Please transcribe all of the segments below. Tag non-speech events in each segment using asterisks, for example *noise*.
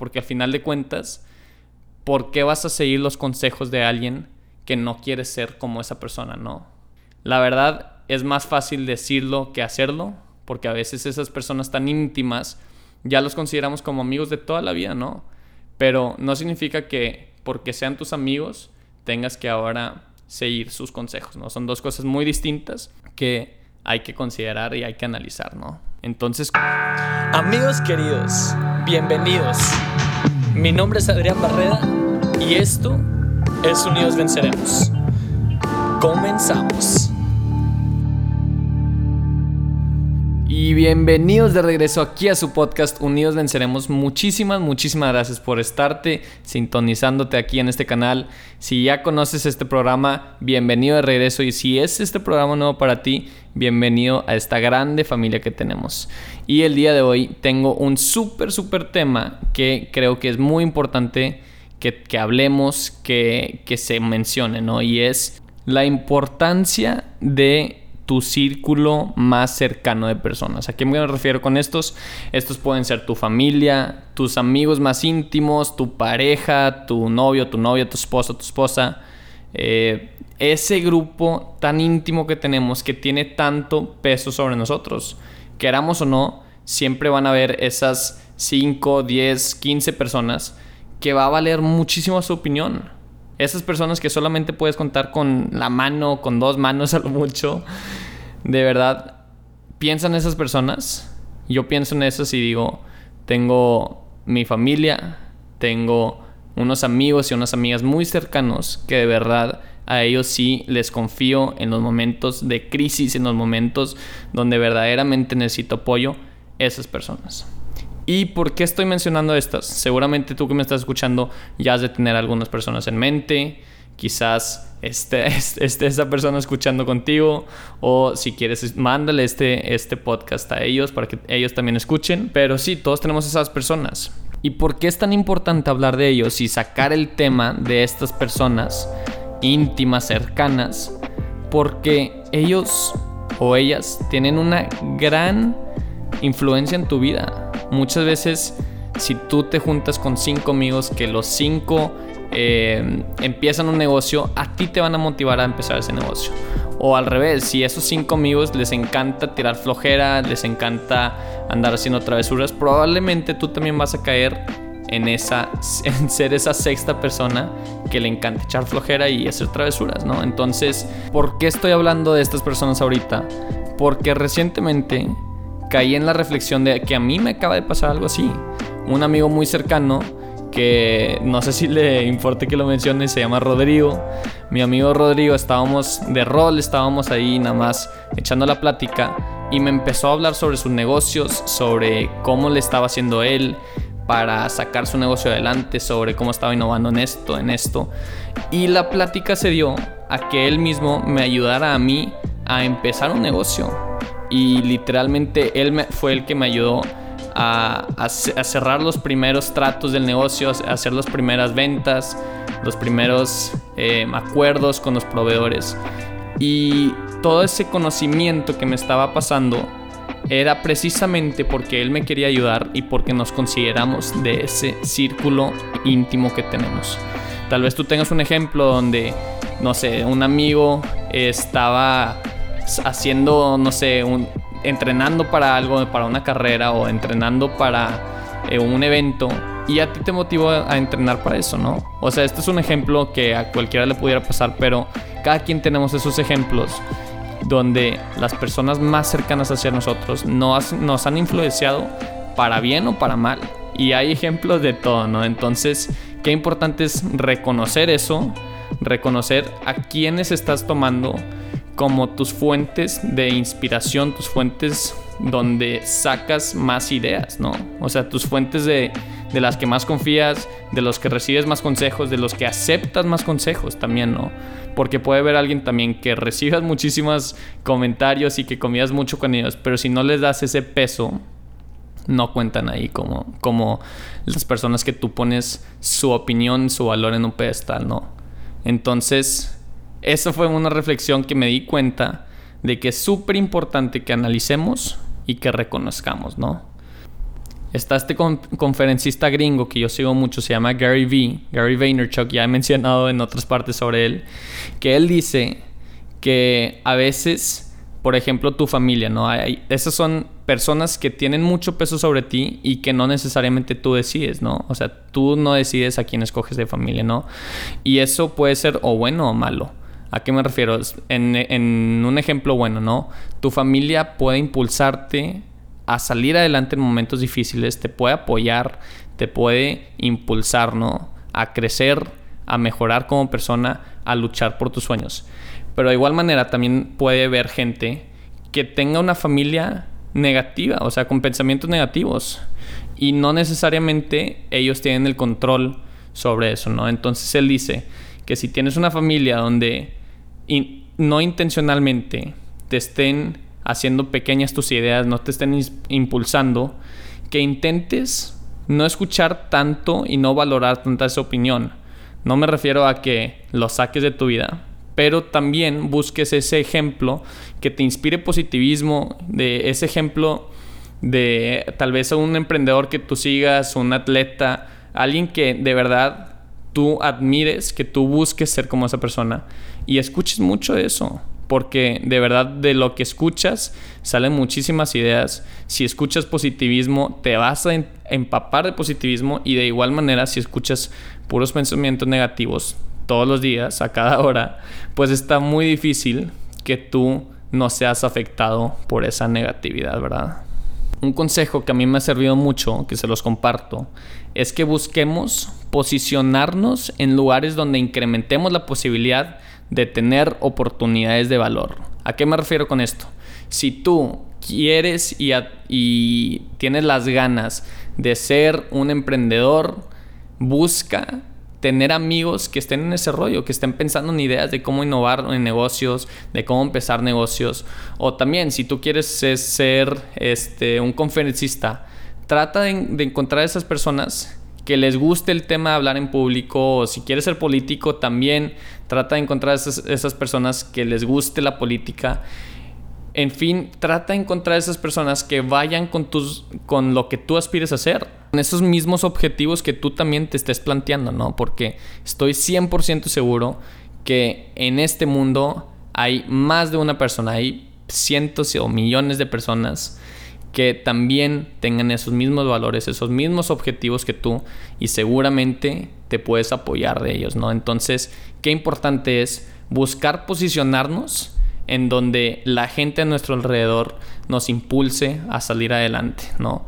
Porque al final de cuentas, ¿por qué vas a seguir los consejos de alguien que no quiere ser como esa persona? No. La verdad es más fácil decirlo que hacerlo, porque a veces esas personas tan íntimas ya los consideramos como amigos de toda la vida, ¿no? Pero no significa que porque sean tus amigos tengas que ahora seguir sus consejos, ¿no? Son dos cosas muy distintas que hay que considerar y hay que analizar, ¿no? Entonces... Amigos queridos, bienvenidos. Mi nombre es Adrián Barreda y esto es Unidos Venceremos. Comenzamos. Y bienvenidos de regreso aquí a su podcast Unidos Venceremos. Muchísimas, muchísimas gracias por estarte sintonizándote aquí en este canal. Si ya conoces este programa, bienvenido de regreso. Y si es este programa nuevo para ti, bienvenido a esta grande familia que tenemos. Y el día de hoy tengo un súper, súper tema que creo que es muy importante que, hablemos, que, que se mencione, ¿no? Y es la importancia de tu círculo más cercano de personas. ¿A qué me refiero con estos? Estos pueden ser tu familia, tus amigos más íntimos, tu pareja, tu novio, tu novia, tu esposo, tu esposa. Eh, ese grupo tan íntimo que tenemos que tiene tanto peso sobre nosotros. Queramos o no, siempre van a haber esas 5, 10, 15 personas que va a valer muchísimo su opinión. Esas personas que solamente puedes contar con la mano, con dos manos *laughs* a lo mucho. De verdad, piensan esas personas. Yo pienso en eso y digo, tengo mi familia, tengo unos amigos y unas amigas muy cercanos que de verdad a ellos sí les confío en los momentos de crisis, en los momentos donde verdaderamente necesito apoyo, esas personas. ¿Y por qué estoy mencionando estas? Seguramente tú que me estás escuchando ya has de tener algunas personas en mente. Quizás *laughs* esté, esté esa persona escuchando contigo. O si quieres, mándale este, este podcast a ellos para que ellos también escuchen. Pero sí, todos tenemos esas personas. ¿Y por qué es tan importante hablar de ellos y sacar el tema de estas personas íntimas, cercanas? Porque ellos o ellas tienen una gran influencia en tu vida Muchas veces si tú te juntas con cinco amigos que los cinco eh, empiezan un negocio, a ti te van a motivar a empezar ese negocio. O al revés, si esos cinco amigos les encanta tirar flojera, les encanta andar haciendo travesuras, probablemente tú también vas a caer en, esa, *laughs* en ser esa sexta persona que le encanta echar flojera y hacer travesuras, ¿no? Entonces, ¿por qué estoy hablando de estas personas ahorita? Porque recientemente caí en la reflexión de que a mí me acaba de pasar algo así. Un amigo muy cercano que no sé si le importe que lo mencione, se llama Rodrigo. Mi amigo Rodrigo, estábamos de rol, estábamos ahí nada más echando la plática y me empezó a hablar sobre sus negocios, sobre cómo le estaba haciendo él para sacar su negocio adelante, sobre cómo estaba innovando en esto, en esto. Y la plática se dio a que él mismo me ayudara a mí a empezar un negocio y literalmente él fue el que me ayudó a, cerrar los primeros tratos del negocio, hacer las primeras ventas, los primeros eh, acuerdos con los proveedores. Y todo ese conocimiento que me estaba pasando era precisamente porque él me quería ayudar y porque nos consideramos de ese círculo íntimo que tenemos. Tal vez tú tengas un ejemplo donde, no sé, un amigo estaba haciendo, no sé, un, entrenando para algo, para una carrera o entrenando para eh, un evento y a ti te motivó a entrenar para eso, ¿no? O sea, este es un ejemplo que a cualquiera le pudiera pasar, pero cada quien tenemos esos ejemplos donde las personas más cercanas hacia nosotros nos, nos han influenciado para bien o para mal. Y hay ejemplos de todo, ¿no? Entonces, qué importante es reconocer eso, reconocer a quiénes estás tomando como tus fuentes de inspiración, tus fuentes donde sacas más ideas, ¿no? O sea, tus fuentes de, de, las que más confías, de los que recibes más consejos, de los que aceptas más consejos también, ¿no? Porque puede haber alguien también que recibas *laughs* muchísimos comentarios y que confías mucho con ellos, pero si no les das ese peso, no cuentan ahí como, como las personas que tú pones su opinión, su valor en un pedestal, ¿no? Entonces, eso fue una reflexión que me di cuenta de que es súper importante que analicemos y que reconozcamos, ¿no? Está este conferencista gringo que yo sigo mucho, se llama Gary V. Gary Vaynerchuk, ya he mencionado en otras partes sobre él, que él dice que a veces, por ejemplo, tu familia, ¿no? Esas son personas que tienen mucho peso sobre ti y que no necesariamente tú decides, ¿no? O sea, tú no decides a quién escoges de familia, ¿no? Y eso puede ser o bueno o malo. ¿A qué me refiero? En, en un ejemplo bueno, ¿no? Tu familia puede impulsarte a salir adelante en momentos difíciles, te puede apoyar, te puede impulsar, ¿no? A crecer, a mejorar como persona, a luchar por tus sueños. Pero de igual manera también puede haber gente que tenga una familia negativa, o sea, con pensamientos negativos. Y no necesariamente ellos tienen el control sobre eso, ¿no? Entonces él dice que si tienes una familia donde no intencionalmente te estén haciendo pequeñas tus ideas, no te estén impulsando, que intentes no escuchar tanto y no valorar tanta esa opinión. No me refiero a que lo saques de tu vida, pero también busques ese ejemplo que te inspire positivismo, de ese ejemplo de tal vez un emprendedor que tú sigas, un atleta, alguien que de verdad tú admires, que tú busques ser como esa persona y escuches mucho eso porque de verdad de lo que escuchas salen muchísimas ideas. Si escuchas positivismo, te vas a empapar de positivismo y de igual manera si escuchas puros pensamientos negativos todos los días, a cada hora, pues está muy difícil que tú no seas afectado por esa negatividad, ¿verdad? Un consejo que a mí me ha servido mucho, que se los comparto, es que busquemos posicionarnos en lugares donde incrementemos la posibilidad de tener oportunidades de valor. ¿A qué me refiero con esto? Si tú quieres y, tienes las ganas de ser un emprendedor, busca tener amigos que estén en ese rollo, que estén pensando en ideas de cómo innovar en negocios, de cómo empezar negocios. O también, si tú quieres ser este, un conferencista, trata de, de encontrar esas personas que les guste el tema de hablar en público o si quieres ser político también trata de encontrar esas, esas personas que les guste la política. En fin, trata de encontrar esas personas que vayan con, tus, con lo que tú aspires a hacer. Con esos mismos objetivos que tú también te estés planteando, ¿no? Porque estoy 100% seguro que en este mundo hay más de una persona, hay cientos o millones de personas que también tengan esos mismos valores, esos mismos objetivos que tú y seguramente te puedes apoyar de ellos, ¿no? Entonces, qué importante es buscar posicionarnos en donde la gente a nuestro alrededor nos impulse a salir adelante, ¿no?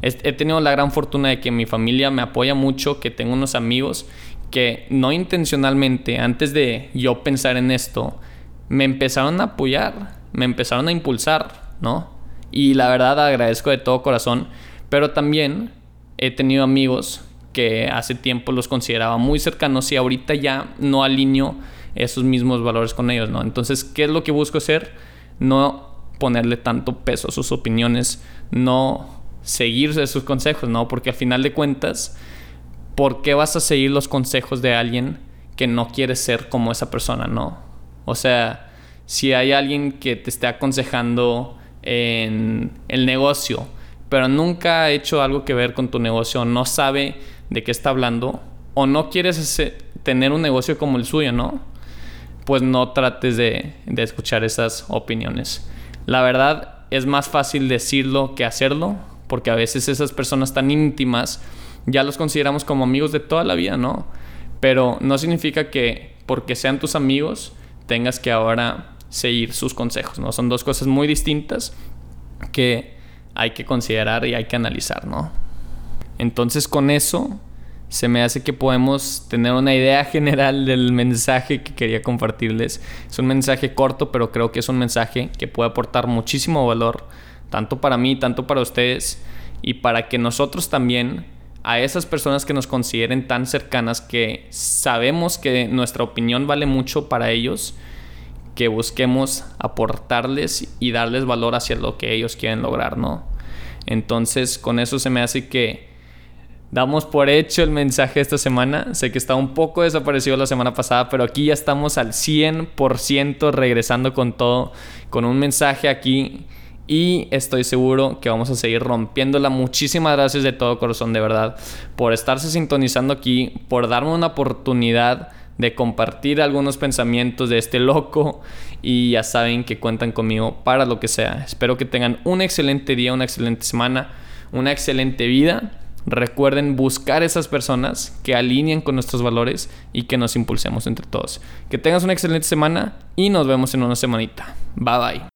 He tenido la gran fortuna de que mi familia me apoya mucho, que tengo unos amigos que no intencionalmente, antes de yo pensar en esto, me empezaron a apoyar, me empezaron a impulsar, ¿no? Y la verdad agradezco de todo corazón. Pero también he tenido amigos que hace tiempo los consideraba muy cercanos y ahorita ya no alineo esos mismos valores con ellos, ¿no? Entonces, ¿qué es lo que busco hacer? No ponerle tanto peso a sus opiniones, no seguirse sus consejos, ¿no? Porque al final de cuentas, ¿por qué vas a seguir los consejos de alguien que no quiere ser como esa persona, ¿no? O sea, si hay alguien que te esté aconsejando en el negocio, pero nunca ha hecho algo que ver con tu negocio, no sabe de qué está hablando, o no quieres tener un negocio como el suyo, ¿no? Pues no trates de, de escuchar esas opiniones. La verdad es más fácil decirlo que hacerlo, porque a veces esas personas tan íntimas ya los consideramos como amigos de toda la vida, ¿no? Pero no significa que porque sean tus amigos tengas que ahora seguir sus consejos, ¿no? Son dos cosas muy distintas que hay que considerar y hay que analizar, ¿no? Entonces con eso se me hace que podemos tener una idea *laughs* general del mensaje que quería compartirles. Es un mensaje corto, pero creo que es un mensaje que puede aportar muchísimo valor, tanto para mí, tanto para ustedes, y para que nosotros también, a esas personas que nos consideren tan cercanas, que sabemos que nuestra opinión vale mucho para ellos, que busquemos aportarles y darles valor hacia lo que ellos quieren lograr, ¿no? Entonces, con eso se me hace que damos por hecho el mensaje esta semana. Sé que está un poco desaparecido la semana pasada, pero aquí ya estamos al 100% regresando con todo, con un mensaje aquí y estoy seguro que vamos a seguir rompiéndola. Muchísimas gracias de todo corazón, de verdad, por estarse sintonizando aquí, por darme una oportunidad de compartir algunos pensamientos de este loco y ya saben que cuentan conmigo para lo que sea. Espero que tengan un excelente día, una excelente semana, una excelente vida. Recuerden buscar esas personas que alineen con nuestros valores y que nos impulsemos entre todos. Que tengas una excelente semana y nos vemos en una semanita. Bye bye.